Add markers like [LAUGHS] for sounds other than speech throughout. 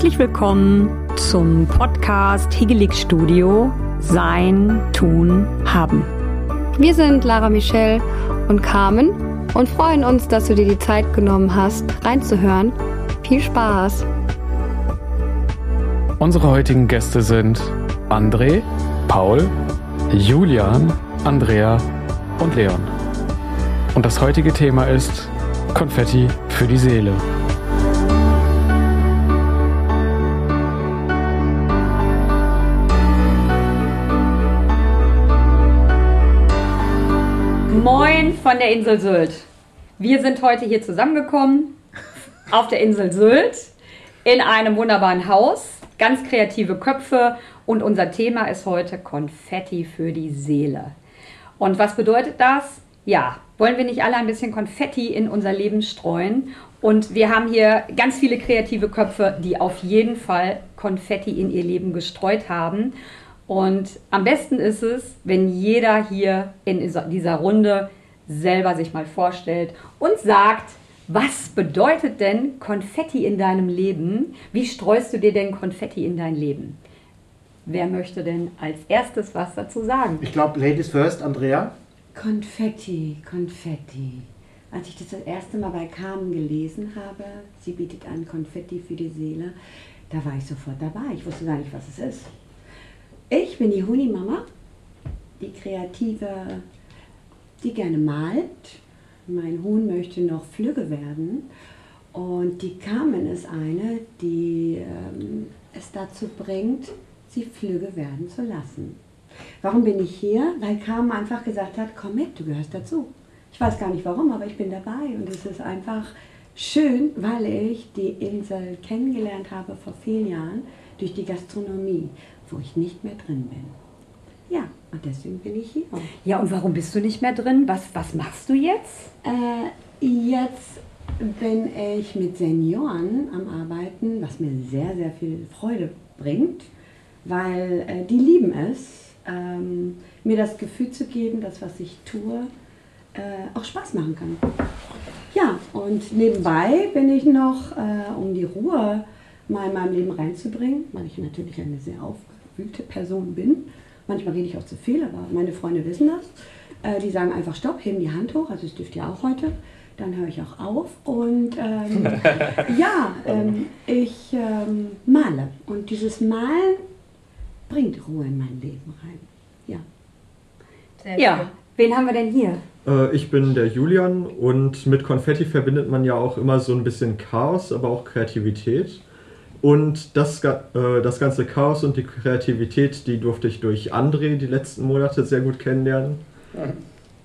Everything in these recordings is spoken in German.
Herzlich willkommen zum Podcast Higelig Studio Sein, Tun, Haben. Wir sind Lara Michelle und Carmen und freuen uns, dass du dir die Zeit genommen hast, reinzuhören. Viel Spaß! Unsere heutigen Gäste sind André, Paul, Julian, Andrea und Leon. Und das heutige Thema ist Konfetti für die Seele. Moin von der Insel Sylt. Wir sind heute hier zusammengekommen auf der Insel Sylt in einem wunderbaren Haus, ganz kreative Köpfe und unser Thema ist heute Konfetti für die Seele. Und was bedeutet das? Ja, wollen wir nicht alle ein bisschen Konfetti in unser Leben streuen? Und wir haben hier ganz viele kreative Köpfe, die auf jeden Fall Konfetti in ihr Leben gestreut haben. Und am besten ist es, wenn jeder hier in dieser Runde selber sich mal vorstellt und sagt, was bedeutet denn Konfetti in deinem Leben? Wie streust du dir denn Konfetti in dein Leben? Wer möchte denn als erstes was dazu sagen? Ich glaube, Ladies first, Andrea. Konfetti, Konfetti. Als ich das das erste Mal bei Carmen gelesen habe, sie bietet an Konfetti für die Seele, da war ich sofort dabei. Ich wusste gar nicht, was es ist. Ich bin die Huni-Mama, die Kreative, die gerne malt. Mein Huhn möchte noch flügge werden. Und die Carmen ist eine, die ähm, es dazu bringt, sie flügge werden zu lassen. Warum bin ich hier? Weil Carmen einfach gesagt hat, komm mit, du gehörst dazu. Ich weiß gar nicht warum, aber ich bin dabei und es ist einfach schön, weil ich die Insel kennengelernt habe vor vielen Jahren durch die Gastronomie, wo ich nicht mehr drin bin. Ja, und deswegen bin ich hier. Ja, und warum bist du nicht mehr drin? Was, was machst du jetzt? Äh, jetzt bin ich mit Senioren am Arbeiten, was mir sehr, sehr viel Freude bringt, weil äh, die lieben es, ähm, mir das Gefühl zu geben, dass was ich tue, äh, auch Spaß machen kann. Ja, und nebenbei bin ich noch, äh, um die Ruhe mal in meinem Leben reinzubringen, weil ich natürlich eine sehr aufgewühlte Person bin. Manchmal rede ich auch zu viel, aber meine Freunde wissen das. Äh, die sagen einfach Stopp, heben die Hand hoch, also es dürft ihr auch heute. Dann höre ich auch auf und ähm, [LAUGHS] ja, ähm, ich ähm, male. Und dieses Malen bringt Ruhe in mein Leben rein. Ja. Sehr ja, schön. wen haben wir denn hier? Äh, ich bin der Julian und mit Konfetti verbindet man ja auch immer so ein bisschen Chaos, aber auch Kreativität. Und das, äh, das ganze Chaos und die Kreativität, die durfte ich durch André die letzten Monate sehr gut kennenlernen. Mhm.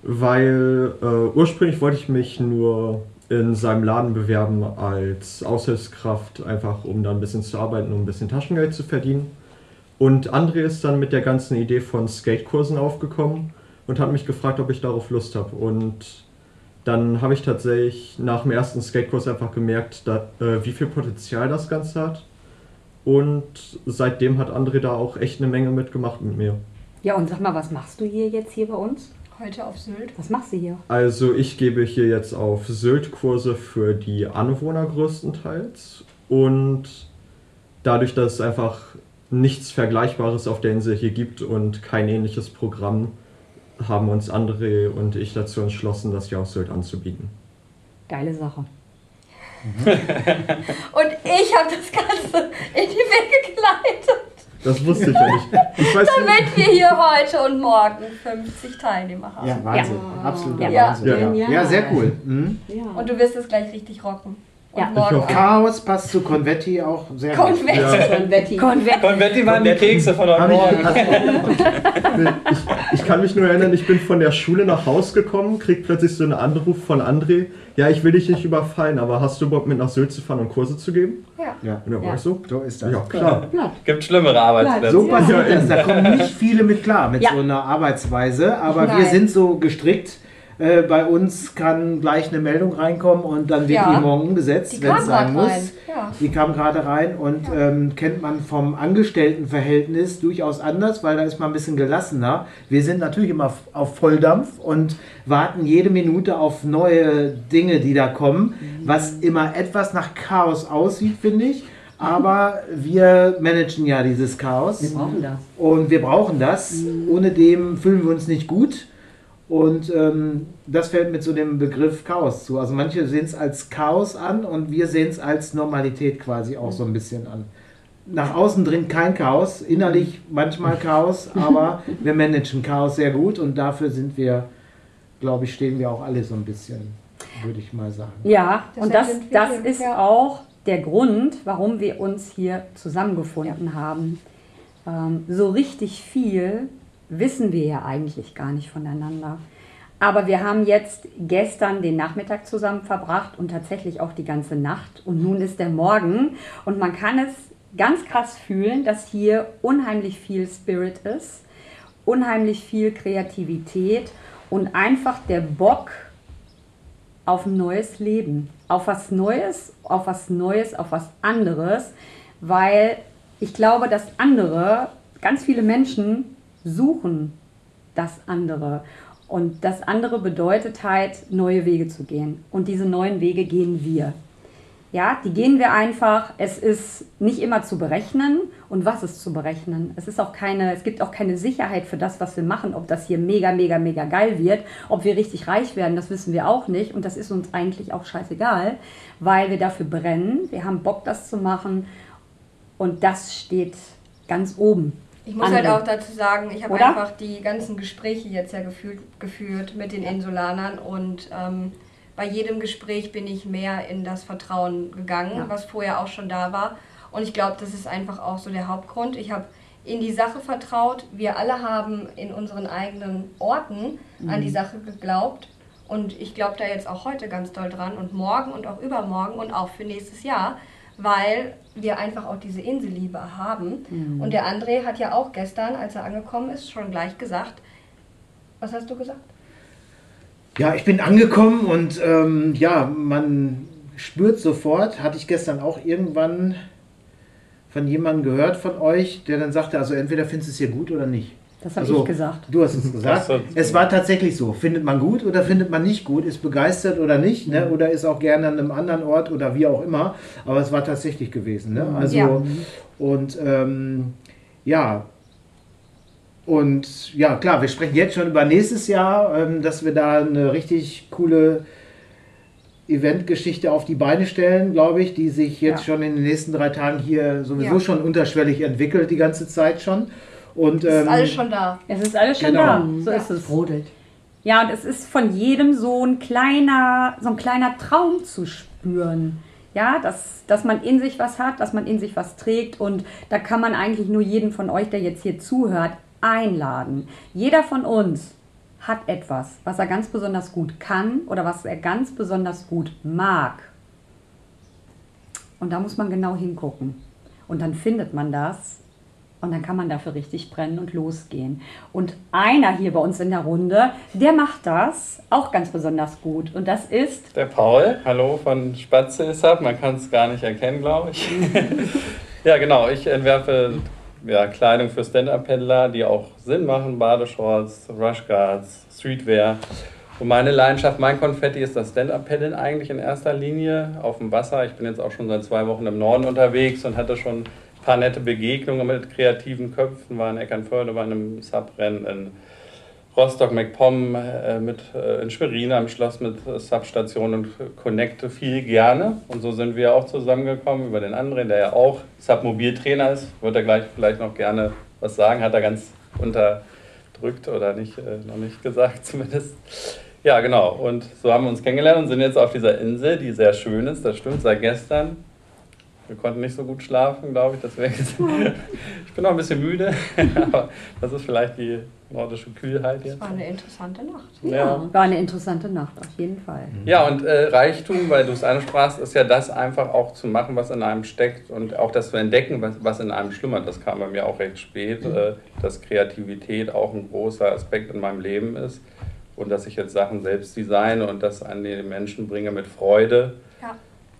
Weil äh, ursprünglich wollte ich mich nur in seinem Laden bewerben als Aushilfskraft, einfach um da ein bisschen zu arbeiten, um ein bisschen Taschengeld zu verdienen. Und André ist dann mit der ganzen Idee von Skatekursen aufgekommen und hat mich gefragt, ob ich darauf Lust habe. Und dann habe ich tatsächlich nach dem ersten Skatekurs einfach gemerkt, da, äh, wie viel Potenzial das Ganze hat. Und seitdem hat André da auch echt eine Menge mitgemacht mit mir. Ja, und sag mal, was machst du hier jetzt hier bei uns? Heute auf Sylt. Was machst du hier? Also ich gebe hier jetzt auf Sylt Kurse für die Anwohner größtenteils. Und dadurch, dass es einfach nichts Vergleichbares auf der Insel hier gibt und kein ähnliches Programm, haben uns André und ich dazu entschlossen, das hier auf Sylt anzubieten. Geile Sache. Mhm. und ich habe das Ganze in die Wege geleitet. Das wusste ich ja nicht. Ich weiß Damit wir hier heute und morgen 50 Teilnehmer haben. Ja, Wahnsinn. Ja. Absoluter ja. Wahnsinn. Ja. ja, sehr cool. Mhm. Und du wirst es gleich richtig rocken. Ja. Chaos passt zu Konvetti auch sehr Konvetti. gut. Ja. Konvetti. Konvetti. Konvetti waren die Kekse von heute Morgen. Ich, ich, kann mich nur erinnern, ich bin von der Schule nach Haus gekommen, krieg plötzlich so einen Anruf von André. Ja, ich will dich nicht überfallen, aber hast du Bock mit nach Sylt zu fahren und Kurse zu geben? Ja. ja. Und dann war ich so, so ist das. Ja, klar. Gibt schlimmere Arbeitsplätze. So passiert das. Da kommen nicht viele mit klar mit so einer Arbeitsweise, aber Nein. wir sind so gestrickt äh, bei uns kann gleich eine Meldung reinkommen und dann wird ja. die morgen umgesetzt, wenn es sein muss. Ja. Die kam gerade rein und ja. ähm, kennt man vom Angestelltenverhältnis durchaus anders, weil da ist man ein bisschen gelassener. Wir sind natürlich immer auf Volldampf und warten jede Minute auf neue Dinge, die da kommen, mhm. was immer etwas nach Chaos aussieht, finde ich. Aber wir managen ja dieses Chaos. Wir brauchen das. Und wir brauchen das. Mhm. Ohne dem fühlen wir uns nicht gut. Und ähm, das fällt mit so dem Begriff Chaos zu. Also manche sehen es als Chaos an und wir sehen es als Normalität quasi auch so ein bisschen an. Nach außen drin kein Chaos, innerlich manchmal Chaos, [LAUGHS] aber wir managen Chaos sehr gut und dafür sind wir, glaube ich, stehen wir auch alle so ein bisschen, würde ich mal sagen. Ja, das und das, das ist ja. auch der Grund, warum wir uns hier zusammengefunden ja. haben. Ähm, so richtig viel wissen wir ja eigentlich gar nicht voneinander. Aber wir haben jetzt gestern den Nachmittag zusammen verbracht und tatsächlich auch die ganze Nacht. Und nun ist der Morgen und man kann es ganz krass fühlen, dass hier unheimlich viel Spirit ist, unheimlich viel Kreativität und einfach der Bock auf ein neues Leben, auf was Neues, auf was Neues, auf was anderes, weil ich glaube, dass andere, ganz viele Menschen suchen das andere. Und das andere bedeutet halt, neue Wege zu gehen. Und diese neuen Wege gehen wir. Ja, die gehen wir einfach. Es ist nicht immer zu berechnen. Und was ist zu berechnen? Es ist auch keine, es gibt auch keine Sicherheit für das, was wir machen, ob das hier mega, mega, mega geil wird, ob wir richtig reich werden, das wissen wir auch nicht. Und das ist uns eigentlich auch scheißegal, weil wir dafür brennen. Wir haben Bock, das zu machen. Und das steht ganz oben. Ich muss andere. halt auch dazu sagen, ich habe einfach die ganzen Gespräche jetzt ja gefühlt, geführt mit den Insulanern und ähm, bei jedem Gespräch bin ich mehr in das Vertrauen gegangen, ja. was vorher auch schon da war. Und ich glaube, das ist einfach auch so der Hauptgrund. Ich habe in die Sache vertraut. Wir alle haben in unseren eigenen Orten mhm. an die mhm. Sache geglaubt. Und ich glaube da jetzt auch heute ganz doll dran und morgen und auch übermorgen und auch für nächstes Jahr weil wir einfach auch diese Inselliebe haben. Mhm. Und der André hat ja auch gestern, als er angekommen ist, schon gleich gesagt, was hast du gesagt? Ja, ich bin angekommen und ähm, ja, man spürt sofort, hatte ich gestern auch irgendwann von jemandem gehört von euch, der dann sagte, also entweder findest du es hier gut oder nicht. Das habe also, ich gesagt. Du hast es gesagt. Es war tatsächlich so. Findet man gut oder findet man nicht gut? Ist begeistert oder nicht? Ne? Oder ist auch gerne an einem anderen Ort oder wie auch immer. Aber es war tatsächlich gewesen. Ne? Also, ja. und ähm, ja. Und ja, klar, wir sprechen jetzt schon über nächstes Jahr, ähm, dass wir da eine richtig coole Eventgeschichte auf die Beine stellen, glaube ich, die sich jetzt ja. schon in den nächsten drei Tagen hier sowieso ja. schon unterschwellig entwickelt, die ganze Zeit schon. Und, es ist ähm, alles schon da. Es ist alles schon genau. da. So ja. ist es. Brodelt. Ja, und es ist von jedem so ein kleiner, so ein kleiner Traum zu spüren. Ja, dass, dass man in sich was hat, dass man in sich was trägt. Und da kann man eigentlich nur jeden von euch, der jetzt hier zuhört, einladen. Jeder von uns hat etwas, was er ganz besonders gut kann oder was er ganz besonders gut mag. Und da muss man genau hingucken. Und dann findet man das und dann kann man dafür richtig brennen und losgehen. Und einer hier bei uns in der Runde, der macht das auch ganz besonders gut. Und das ist. Der Paul, hallo von Spatze ist ab. Man kann es gar nicht erkennen, glaube ich. [LAUGHS] ja, genau. Ich entwerfe ja, Kleidung für Stand-Up-Pendler, die auch Sinn machen: Badeshorts, Rushguards, Streetwear. Und meine Leidenschaft, mein Konfetti ist das Stand-Up-Paddeln eigentlich in erster Linie auf dem Wasser. Ich bin jetzt auch schon seit zwei Wochen im Norden unterwegs und hatte schon paar nette Begegnungen mit kreativen Köpfen, war in Eckernförde bei einem Subrennen in Rostock, MacPom, äh, mit, äh, in Schwerin am Schloss mit Substationen und connecte viel gerne. Und so sind wir auch zusammengekommen über den anderen, der ja auch Submobiltrainer ist. Wird er gleich vielleicht noch gerne was sagen, hat er ganz unterdrückt oder nicht, äh, noch nicht gesagt [LAUGHS] zumindest. Ja, genau. Und so haben wir uns kennengelernt und sind jetzt auf dieser Insel, die sehr schön ist. Das stimmt, seit gestern. Wir konnten nicht so gut schlafen, glaube ich. Deswegen [LAUGHS] ich bin noch ein bisschen müde, [LAUGHS] aber das ist vielleicht die nordische Kühlheit jetzt. Es war eine interessante Nacht. Ja, ja, war eine interessante Nacht, auf jeden Fall. Mhm. Ja, und äh, Reichtum, weil du es ansprachst, ist ja das einfach auch zu machen, was in einem steckt und auch das zu entdecken, was, was in einem schlummert. Das kam bei mir auch recht spät, mhm. äh, dass Kreativität auch ein großer Aspekt in meinem Leben ist und dass ich jetzt Sachen selbst designe und das an die Menschen bringe mit Freude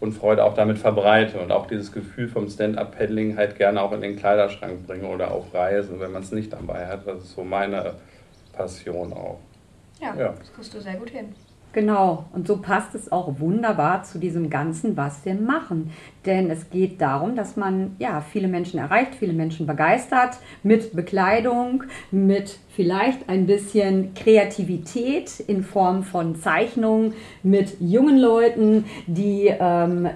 und Freude auch damit verbreite und auch dieses Gefühl vom Stand-up-Paddling halt gerne auch in den Kleiderschrank bringe oder auf Reisen, wenn man es nicht dabei hat. Das ist so meine Passion auch. Ja, ja, das kriegst du sehr gut hin. Genau, und so passt es auch wunderbar zu diesem Ganzen, was wir machen. Denn es geht darum, dass man ja viele Menschen erreicht, viele Menschen begeistert mit Bekleidung, mit vielleicht ein bisschen Kreativität in Form von Zeichnungen, mit jungen Leuten, die ähm,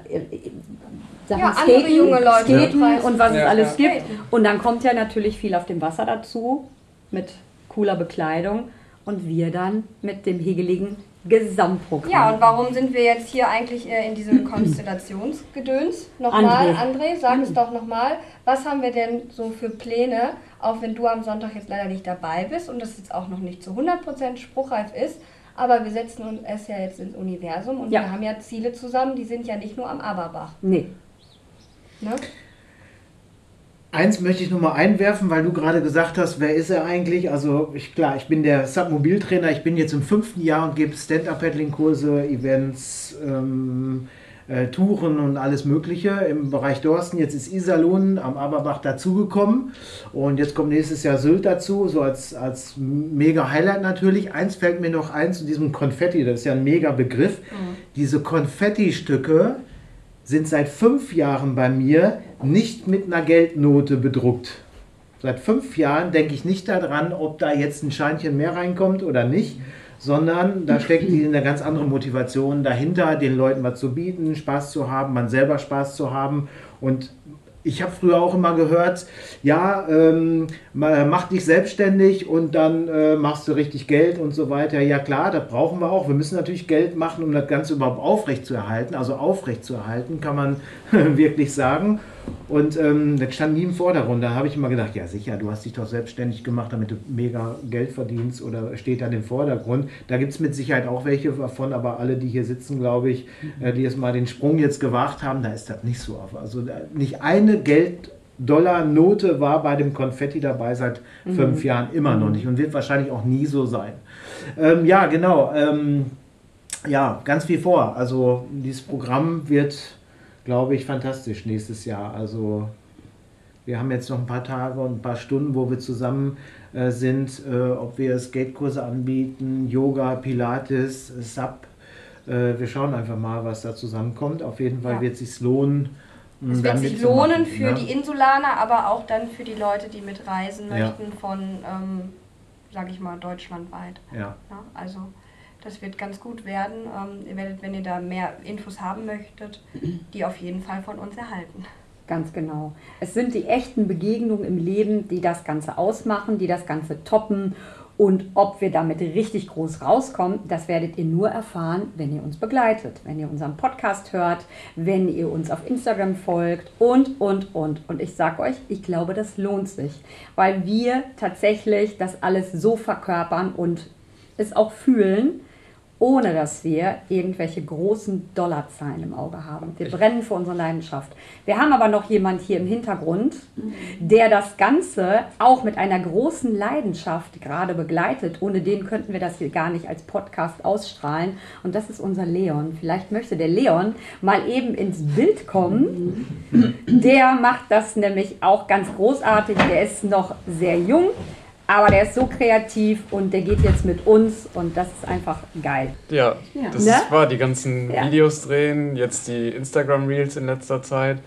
Sachen ja, skaten, junge Leute skaten und was ja, es alles ja. gibt. Und dann kommt ja natürlich viel auf dem Wasser dazu mit cooler Bekleidung und wir dann mit dem hegeligen Gesamtprogramm. Ja, und warum sind wir jetzt hier eigentlich äh, in diesem [CLEARS THROAT] Konstellationsgedöns? Nochmal, André, André sag es [CLEARS THROAT] doch nochmal. Was haben wir denn so für Pläne, auch wenn du am Sonntag jetzt leider nicht dabei bist und das jetzt auch noch nicht zu 100% spruchreif ist, aber wir setzen uns es ja jetzt ins Universum und ja. wir haben ja Ziele zusammen, die sind ja nicht nur am Aberbach. Nee. Ne? Eins möchte ich noch mal einwerfen, weil du gerade gesagt hast, wer ist er eigentlich? Also ich, klar, ich bin der Submobiltrainer, ich bin jetzt im fünften Jahr und gebe Stand-Up-Paddling-Kurse, Events, ähm, äh, Touren und alles Mögliche im Bereich Dorsten. Jetzt ist Iserlohn am Aberbach dazugekommen und jetzt kommt nächstes Jahr Sylt dazu, so als, als mega Highlight natürlich. Eins fällt mir noch ein zu diesem Konfetti, das ist ja ein mega Begriff. Mhm. Diese Konfetti-Stücke, sind seit fünf Jahren bei mir nicht mit einer Geldnote bedruckt. Seit fünf Jahren denke ich nicht daran, ob da jetzt ein Scheinchen mehr reinkommt oder nicht, sondern da steckt eine ganz andere Motivation dahinter, den Leuten was zu bieten, Spaß zu haben, man selber Spaß zu haben. Und ich habe früher auch immer gehört, ja, ähm, mach dich selbstständig und dann äh, machst du richtig Geld und so weiter. Ja klar, das brauchen wir auch. Wir müssen natürlich Geld machen, um das Ganze überhaupt aufrecht zu erhalten. Also aufrecht zu erhalten, kann man [LAUGHS] wirklich sagen. Und ähm, das stand nie im Vordergrund. Da habe ich immer gedacht, ja sicher, du hast dich doch selbstständig gemacht, damit du mega Geld verdienst oder steht dann im Vordergrund. Da gibt es mit Sicherheit auch welche davon, aber alle, die hier sitzen, glaube ich, äh, die jetzt mal den Sprung jetzt gewagt haben, da ist das nicht so. Also nicht eine Geld-Dollar-Note war bei dem Konfetti dabei seit mhm. fünf Jahren immer noch nicht und wird wahrscheinlich auch nie so sein. Ähm, ja, genau. Ähm, ja, ganz viel vor. Also dieses Programm wird glaube ich, fantastisch nächstes Jahr. Also wir haben jetzt noch ein paar Tage und ein paar Stunden, wo wir zusammen äh, sind, äh, ob wir Skatekurse anbieten, Yoga, Pilates, SAP. Äh, wir schauen einfach mal, was da zusammenkommt. Auf jeden Fall ja. wird es sich lohnen. Es wird sich lohnen für ne? die Insulaner, aber auch dann für die Leute, die mitreisen möchten ja. von, ähm, sage ich mal, deutschlandweit. Ja. ja also das wird ganz gut werden. Ähm, ihr werdet, wenn ihr da mehr Infos haben möchtet, [CLEARS THROAT] die auf jeden Fall von uns erhalten. Ganz genau. Es sind die echten Begegnungen im Leben, die das Ganze ausmachen, die das Ganze toppen. Und ob wir damit richtig groß rauskommen, das werdet ihr nur erfahren, wenn ihr uns begleitet, wenn ihr unseren Podcast hört, wenn ihr uns auf Instagram folgt und, und, und. Und ich sage euch, ich glaube, das lohnt sich, weil wir tatsächlich das alles so verkörpern und es auch fühlen, ohne dass wir irgendwelche großen Dollarzahlen im Auge haben. Wir brennen für unsere Leidenschaft. Wir haben aber noch jemand hier im Hintergrund, der das Ganze auch mit einer großen Leidenschaft gerade begleitet. Ohne den könnten wir das hier gar nicht als Podcast ausstrahlen. Und das ist unser Leon. Vielleicht möchte der Leon mal eben ins Bild kommen. Der macht das nämlich auch ganz großartig. Der ist noch sehr jung aber der ist so kreativ und der geht jetzt mit uns und das ist einfach geil. Ja, ja. das ne? war die ganzen ja. Videos drehen, jetzt die Instagram Reels in letzter Zeit.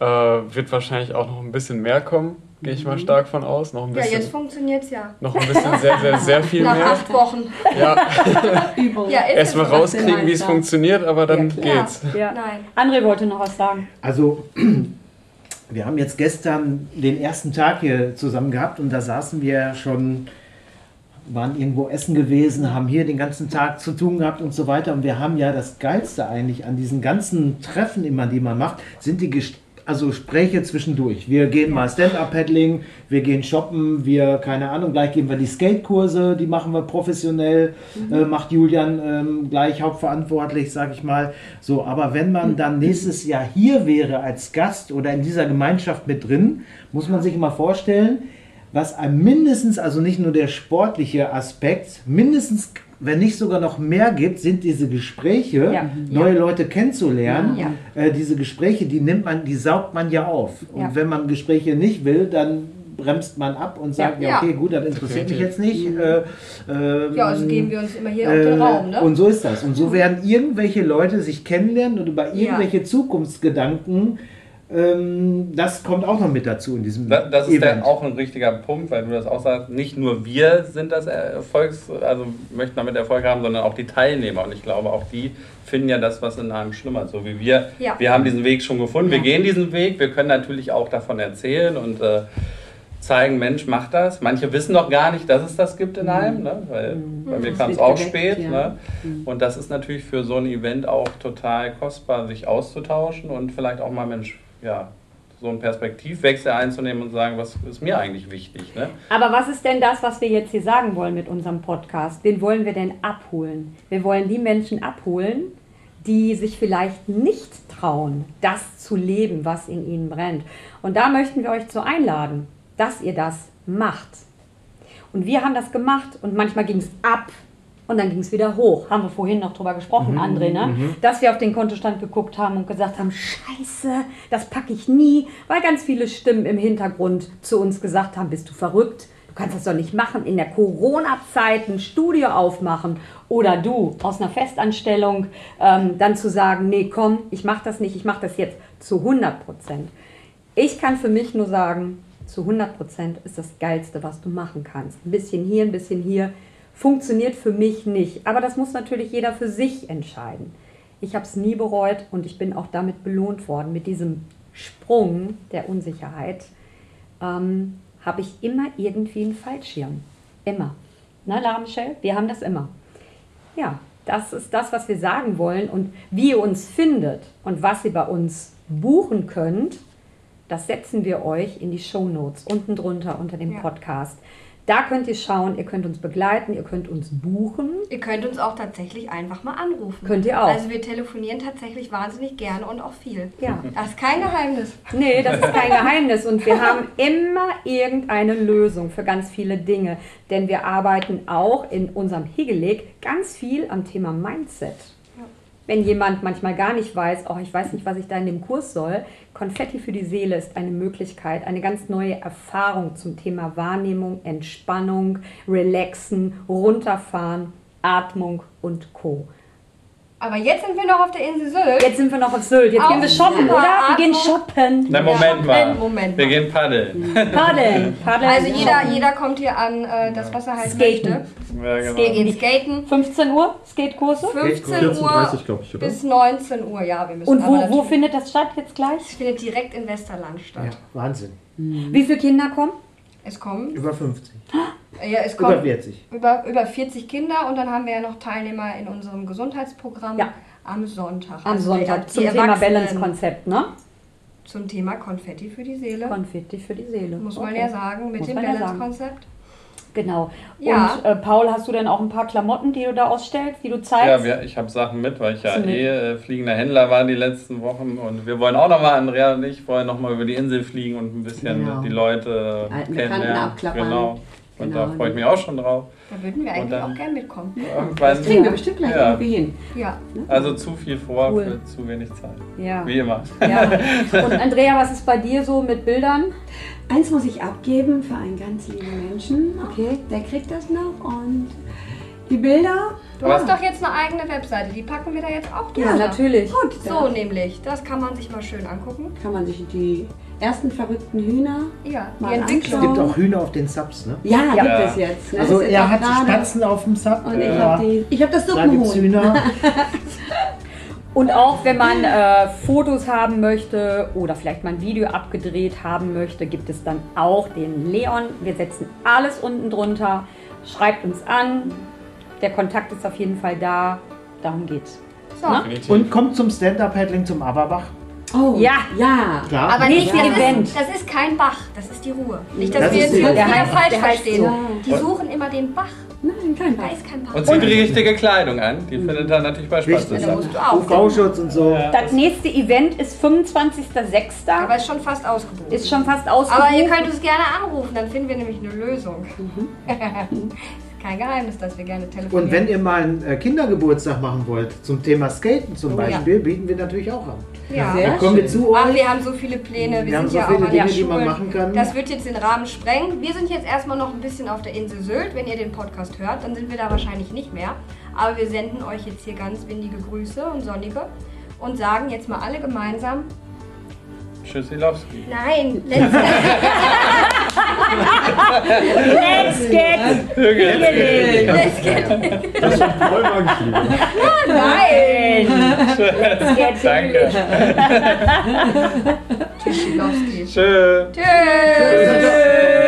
Äh, wird wahrscheinlich auch noch ein bisschen mehr kommen, gehe ich mal mhm. stark von aus. Noch ein bisschen, ja, jetzt funktioniert es ja. Noch ein bisschen sehr, sehr, [LAUGHS] sehr viel Nach mehr. Nach acht Wochen. Ja. [LAUGHS] ja Erstmal rauskriegen, wie es funktioniert, aber dann ja, geht's. Ja. Nein. André wollte noch was sagen. Also [CLEARS THROAT] wir haben jetzt gestern den ersten Tag hier zusammen gehabt und da saßen wir schon, waren irgendwo essen gewesen, haben hier den ganzen Tag zu tun gehabt und so weiter. Und wir haben ja das Geilste eigentlich an diesen ganzen Treffen immer, die man macht, sind die Gespräche also Gespräche zwischendurch. Wir gehen mal Stand-Up-Paddling, wir gehen shoppen, wir, keine Ahnung, gleich gehen wir die Skate-Kurse, die machen wir professionell, mhm. äh, macht Julian ähm, gleich hauptverantwortlich, sag ich mal. So, aber wenn man dann nächstes Jahr hier wäre als Gast oder in dieser Gemeinschaft mit drin, muss man sich mal vorstellen, was einem mindestens, also nicht nur der sportliche Aspekt, mindestens wenn nicht sogar noch mehr gibt, sind diese Gespräche, ja, neue ja. Leute kennenzulernen. Ja, äh, diese Gespräche, die nimmt man, die saugt man ja auf. Und wenn man Gespräche nicht will, dann bremst man ab und sagt, ja, ja okay, gut, das interessiert mich jetzt nicht. Mhm. Äh, ähm, ja, also geben wir uns immer hier äh, auf den Raum. Ne? Und so ist das. Und so werden irgendwelche Leute sich kennenlernen und über irgendwelche ja. Zukunftsgedanken ähm, das kommt auch noch mit dazu in diesem Das, das ist dann auch ein richtiger Punkt, weil du das auch sagst, nicht nur wir sind das Erfolgs, also möchten damit Erfolg haben, sondern auch die Teilnehmer. Und ich glaube, auch die finden ja das, was in einem schlummert. So wie wir. Ja. Wir haben diesen Weg schon gefunden, wir gehen diesen Weg, wir können natürlich auch davon erzählen und äh, zeigen, Mensch, mach das. Manche wissen noch gar nicht, dass es das gibt in einem, ne? weil mhm. bei mir kam es auch spät. Ja. Ne? Mhm. Und das ist natürlich für so ein Event auch total kostbar, sich auszutauschen und vielleicht auch mal, Mensch, ja, so einen Perspektivwechsel einzunehmen und sagen, was ist mir eigentlich wichtig. Ne? Aber was ist denn das, was wir jetzt hier sagen wollen mit unserem Podcast? Wen wollen wir denn abholen? Wir wollen die Menschen abholen, die sich vielleicht nicht trauen, das zu leben, was in ihnen brennt. Und da möchten wir euch zu einladen, dass ihr das macht. Und wir haben das gemacht und manchmal ging es ab und dann ging es wieder hoch. Haben wir vorhin noch drüber gesprochen, mhm, André, ne? Mhm. Dass wir auf den Kontostand geguckt haben und gesagt haben, scheiße, das packe ich nie, weil ganz viele Stimmen im Hintergrund zu uns gesagt haben, bist du verrückt? Du kannst das doch nicht machen, in der Corona-Zeit ein Studio aufmachen oder du aus einer Festanstellung ähm, dann zu sagen, nee, komm, ich mache das nicht, ich mache das jetzt zu 100 Prozent. Ich kann für mich nur sagen, zu 100 Prozent ist das Geilste, was du machen kannst. Ein bisschen hier, ein bisschen hier funktioniert für mich nicht. Aber das muss natürlich jeder für sich entscheiden. Ich habe es nie bereut und ich bin auch damit belohnt worden. Mit diesem Sprung der Unsicherheit ähm, habe ich immer irgendwie einen Fallschirm. Immer. Na, Lara Michelle? Wir haben das immer. Ja, das ist das, was wir sagen wollen. Und wie ihr uns findet und was ihr bei uns buchen könnt, das setzen wir euch in die Show Notes unten drunter unter dem ja. Podcast. Da könnt ihr schauen, ihr könnt uns begleiten, ihr könnt uns buchen. Ihr könnt uns auch tatsächlich einfach mal anrufen. Könnt ihr auch. Also wir telefonieren tatsächlich wahnsinnig gerne und auch viel. Ja. Das ist kein Geheimnis. Nee, das ist kein Geheimnis. Und wir haben immer irgendeine Lösung für ganz viele Dinge. Denn wir arbeiten auch in unserem Higeleg ganz viel am Thema Mindset wenn jemand manchmal gar nicht weiß, oh, ich weiß nicht, was ich da in dem Kurs soll, Konfetti für die Seele ist eine Möglichkeit, eine ganz neue Erfahrung zum Thema Wahrnehmung, Entspannung, Relaxen, Runterfahren, Atmung und Co. Aber jetzt sind wir noch auf der Insel Sylt. Jetzt sind wir noch auf Sylt. Jetzt auf gehen wir shoppen, oder? Wir gehen shoppen. Na, Moment mal. Moment wir gehen paddeln. Paddeln. [LAUGHS] paddeln. Also jeder, jeder kommt hier an äh, das Wasser halt Skaten. möchte. Ja, genau. Wir gehen skaten. 15 Uhr Skatekurse? 15 Uhr ich, bis 19 Uhr, ja. Wir müssen Und wo, wo findet das statt jetzt gleich? Es findet direkt in Westerland statt. Ja, Wahnsinn. Mhm. Wie viele Kinder kommen? Es kommen. Über 50. Ja, es kommen über 40. Über, über 40 Kinder und dann haben wir ja noch Teilnehmer in unserem Gesundheitsprogramm ja. am Sonntag. Am also Sonntag zum Thema Balance-Konzept, ne? Zum Thema Konfetti für die Seele. Konfetti für die Seele. Muss okay. man ja sagen, mit Muss dem Balance-Konzept. Genau. Ja. Und äh, Paul, hast du denn auch ein paar Klamotten, die du da ausstellst, die du zeigst? Ja, wir, ich habe Sachen mit, weil ich ja eh äh, fliegender Händler war die letzten Wochen und wir wollen auch nochmal, Andrea und ich wollen nochmal über die Insel fliegen und ein bisschen genau. die Leute Alten kennenlernen. Genau. Und genau. da freue ich mich auch schon drauf. Da würden wir eigentlich auch gerne mitkommen. Das kriegen wir bestimmt gleich ja. irgendwie hin. Ja. Also zu viel vor cool. für zu wenig Zeit. Ja. Wie immer. Ja. [LAUGHS] Und Andrea, was ist bei dir so mit Bildern? Eins muss ich abgeben für einen ganz lieben Menschen. Okay. Der kriegt das noch und die Bilder. Du hast doch jetzt eine eigene Webseite, die packen wir da jetzt auch drunter. Ja, natürlich. Gut, so nämlich. Das kann man sich mal schön angucken. Kann man sich die ersten verrückten Hühner ja, mal anschauen. Es gibt auch Hühner auf den Subs, ne? Ja, ja. gibt es jetzt. Ne? Also er hat Spatzen auf dem Sub. Und ich habe hab das Suppenhuhn. [LAUGHS] Und auch wenn man äh, Fotos haben möchte oder vielleicht mal ein Video abgedreht haben möchte, gibt es dann auch den Leon. Wir setzen alles unten drunter. Schreibt uns an. Der Kontakt ist auf jeden Fall da. Darum geht's. So. Und kommt zum Stand-Up-Paddling zum Aberbach. Oh, ja. Ja. Klar. Aber nicht ja. Event. Ist, das ist kein Bach, das ist die Ruhe. Nicht, dass das wir jetzt wieder [LAUGHS] falsch verstehen. So. Die suchen immer den Bach. Nein, kein Bach. Da ist kein Bach. Und zieht die richtige Kleidung an. Die findet dann natürlich bei Spaß UV-Schutz und so. Ja. Das nächste Event ist 25.06. Aber ist schon fast ausgebucht. Ist schon fast ausgebucht. Aber ihr könnt uns gerne anrufen, dann finden wir nämlich eine Lösung. Mhm. [LAUGHS] [LAUGHS] kein Geheimnis, dass wir gerne telefonieren. Und wenn ihr mal einen äh, Kindergeburtstag machen wollt, zum Thema Skaten zum oh, Beispiel, ja. bieten wir natürlich auch an. Ja, Sehr da kommen wir zu euch. Aber wir haben so viele Pläne, wir, wir sind so ja auch an Dinge, der Schule. machen kann. Das wird jetzt den Rahmen sprengen. Wir sind jetzt erstmal noch ein bisschen auf der Insel Sylt. Wenn ihr den Podcast hört, dann sind wir da wahrscheinlich nicht mehr. Aber wir senden euch jetzt hier ganz windige Grüße und sonnige und sagen jetzt mal alle gemeinsam Tschüssilowski. Nein, [LAUGHS] let's get. let's get. Let's get. Das hat Paul mal geschrieben. Nein. Let's get. Danke. Tschüssilowski. Tschö. Tschüss.